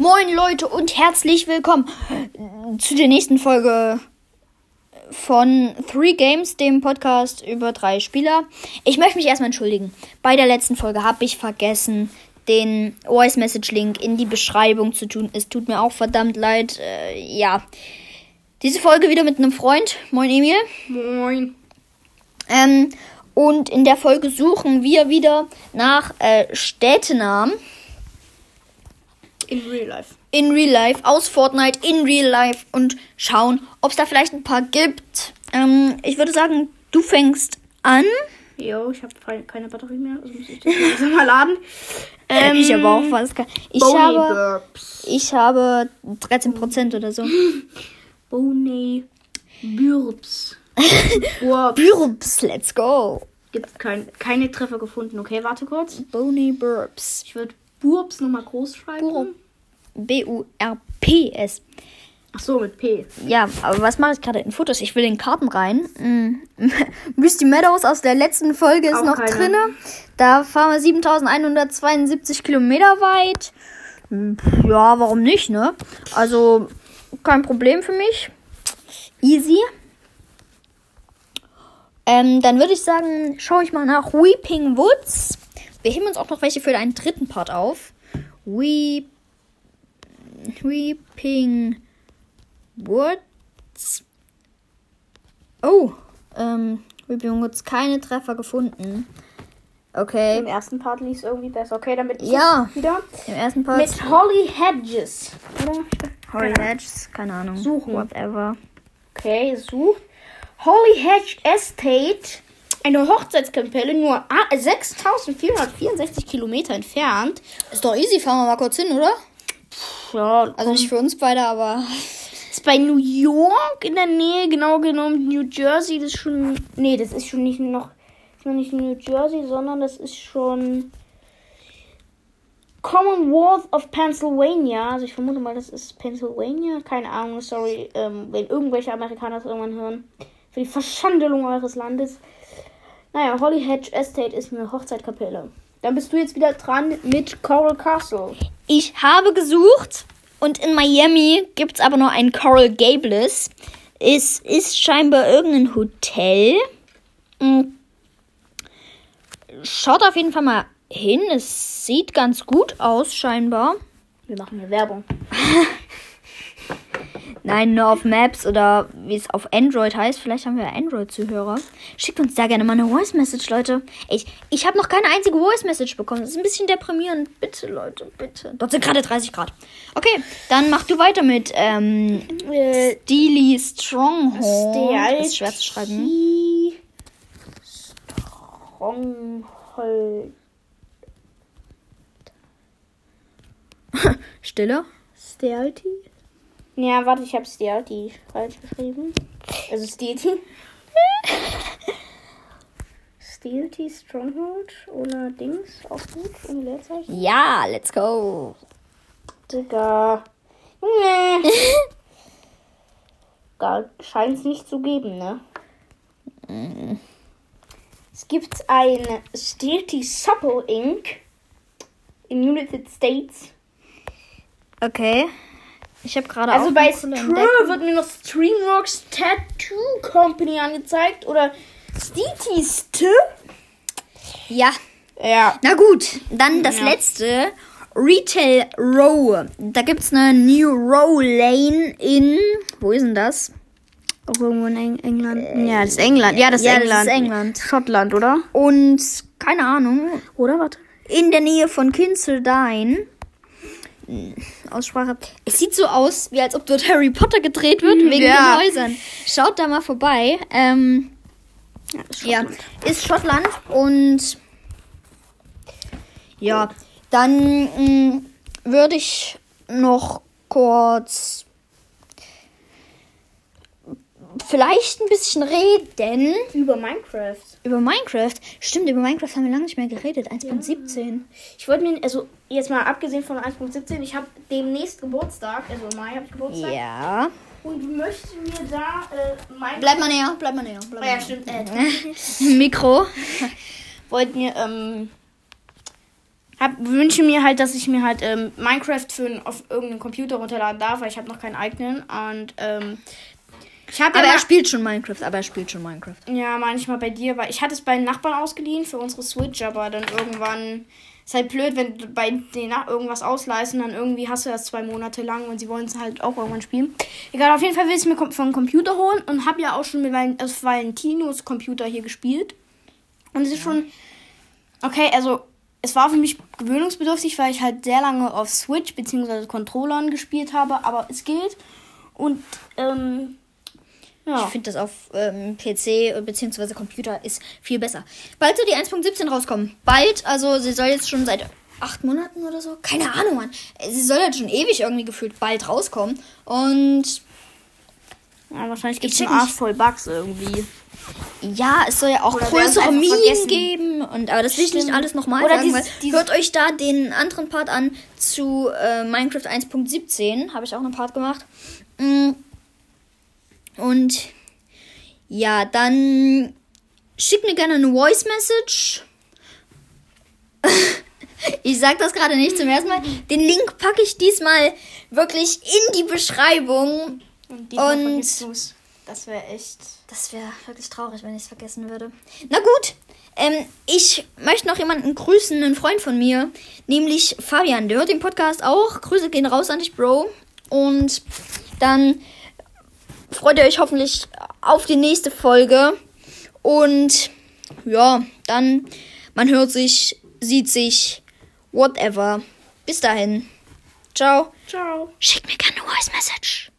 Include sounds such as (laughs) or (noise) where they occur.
Moin Leute und herzlich willkommen zu der nächsten Folge von Three Games, dem Podcast über drei Spieler. Ich möchte mich erstmal entschuldigen. Bei der letzten Folge habe ich vergessen, den Voice Message Link in die Beschreibung zu tun. Es tut mir auch verdammt leid. Äh, ja. Diese Folge wieder mit einem Freund. Moin Emil. Moin. Ähm, und in der Folge suchen wir wieder nach äh, Städtenamen In real life. in Real Life, aus Fortnite in Real Life und schauen, ob es da vielleicht ein paar gibt. Ähm, ich würde sagen, du fängst an. Jo, ich habe keine Batterie mehr, also muss ich das langsam mal laden. (laughs) Ähm, ich aber auch was. Ich Bony habe, Burps. ich habe 13% oder so. Bony Burps. (laughs) Burps. Burps, let's go. Gibt kein, keine Treffer gefunden. Okay, warte kurz. Bony Burps. Ich würde Burps nochmal groß schreiben. Burp. B-U-R-P-S. Ach so, mit P. Ja, aber was mache ich gerade in Fotos? Ich will in Karten rein. Mm. (laughs) Misty Meadows aus der letzten Folge ist Auch noch keine. drinne. Da fahren wir 7172 Kilometer weit. Ja, warum nicht, ne? Also, kein Problem für mich. Easy. Ähm, dann würde ich sagen, schaue ich mal nach Weeping Woods. Wir heben uns auch noch welche für einen dritten Part auf. Weep Weeping Woods. Oh, ähm, Weeping Woods keine Treffer gefunden. Okay. Im ersten Part lief es irgendwie besser. Okay, damit ist Ja. wieder. Im ersten Part. Mit Holly Hedges. Oder? Holly Hedges, keine Ahnung. Suchen. Whatever. Okay, sucht. Holly Hedge Estate. Eine Hochzeitskapelle nur ah, 6464 Kilometer entfernt. Ist doch easy, fahren wir mal kurz hin, oder? Ja, Also nicht für uns beide, aber. (laughs) ist bei New York in der Nähe, genau genommen New Jersey. Das ist schon. Nee, das ist schon nicht noch. Ist noch nicht New Jersey, sondern das ist schon. Commonwealth of Pennsylvania. Also ich vermute mal, das ist Pennsylvania. Keine Ahnung, sorry, ähm, wenn irgendwelche Amerikaner das irgendwann hören. Für die Verschandelung eures Landes. Naja, Holly Hedge Estate ist eine Hochzeitkapelle. Dann bist du jetzt wieder dran mit Coral Castle. Ich habe gesucht und in Miami gibt es aber nur ein Coral Gables. Es ist scheinbar irgendein Hotel. Mm. Schaut auf jeden Fall mal hin. Es sieht ganz gut aus, scheinbar. Wir machen hier Werbung. (laughs) Nein, nur auf Maps oder wie es auf Android heißt. Vielleicht haben wir Android-Zuhörer. Schickt uns da gerne mal eine Voice-Message, Leute. Ich, ich habe noch keine einzige Voice-Message bekommen. Das ist ein bisschen deprimierend. Bitte, Leute, bitte. Dort sind gerade 30 Grad. Okay, dann mach du weiter mit ähm, Äh, Steely Stronghold. Das ist schwer zu schreiben. Stronghold. (laughs) Stille. Stealthy? Ja, warte, ich habe Stealthy falsch geschrieben. Also Stealthy. Stealthy Stronghold ohne Dings auch gut, ohne Leerzeichen. Ja, let's go. Digga. Nee. (laughs) Da scheint es nicht zu geben, ne? Es gibt ein Stealthy Supple Inc. in United States. Okay. Ich habe gerade Also auch bei Entdeckung. wird mir noch Streamworks Tattoo Company angezeigt oder Stealthy Ja, Ja. Na gut, dann das Ja. letzte. Retail Row. Da gibt es eine New Row Lane in. Wo ist denn das? Auch irgendwo in Eng England. ja, das ist England. Ja, das ist ja, das England. ist England. Schottland, oder? Und keine Ahnung. Oder warte. In der Nähe von Kinseldine. Hm, Aussprache. Es sieht so aus, wie als ob dort Harry Potter gedreht wird, wegen ja. den Häusern. Schaut da mal vorbei. Ähm, Ja, ist ja, Schottland. ist Schottland und ja, dann mh, würde ich noch kurz vielleicht ein bisschen reden Über Minecraft. über Minecraft. Stimmt, über Minecraft haben wir lange nicht mehr geredet. 1.17. Ich wollte mir, also jetzt mal abgesehen von 1.17, ich habe demnächst Geburtstag, also im Mai habe ich Geburtstag. Ja. Und möchte mir da äh, Minecraft. Bleib mal näher, bleib mal näher. Bleib mal ja, stimmt. Äh, näher. (laughs) (laughs) Mikro. wollte mir ähm, hab, wünsche mir halt, dass ich mir halt ähm, Minecraft für auf irgendeinen Computer runterladen darf, weil ich habe noch keinen eigenen. Und ähm, ich. Aber ja er spielt schon Minecraft. Aber er spielt schon Minecraft. Ja, manchmal bei dir, weil ich hatte es bei den Nachbarn ausgeliehen für unsere Switch, aber dann irgendwann ist halt blöd, wenn du bei denen irgendwas ausleisten, dann irgendwie hast du das zwei Monate lang und sie wollen es halt auch irgendwann spielen. Egal, auf jeden Fall will ich es mir vom Computer holen und habe ja auch schon mit Valentinos Computer hier gespielt. Und es ist ja. schon. Okay, also es war für mich gewöhnungsbedürftig, weil ich halt sehr lange auf Switch bzw. Controllern gespielt habe, aber es geht. Und ähm, ja. Ich finde das auf ähm, PC bzw. Computer ist viel besser. Bald soll die 1.17 rauskommen. Bald, also sie soll jetzt schon seit acht Monaten oder so. Keine Ahnung, Mann. Sie soll jetzt schon ewig irgendwie gefühlt bald rauskommen. Und. Ja, wahrscheinlich gibt es einen Arsch voll Bugs irgendwie. Ja, es soll ja auch Oder größere Minen geben. Und, aber das will ich nicht alles nochmal sagen. Dieses, dieses hört euch da den anderen Part an zu äh, Minecraft 1.17. Habe ich auch einen Part gemacht. Mm. Und ja, dann schickt mir gerne eine Voice Message. (laughs) ich sag das gerade nicht zum ersten Mal. Den Link packe ich diesmal wirklich in die Beschreibung. Und, Und das wäre echt. Das wäre wirklich traurig, wenn ich es vergessen würde. Na gut, ähm, ich möchte noch jemanden grüßen, einen Freund von mir, nämlich Fabian. Der hört den Podcast auch. Grüße gehen raus an dich, Bro. Und dann freut ihr euch hoffentlich auf die nächste Folge. Und ja, dann, man hört sich, sieht sich, whatever. Bis dahin. Ciao. Ciao. Schick mir gerne eine Voice Message.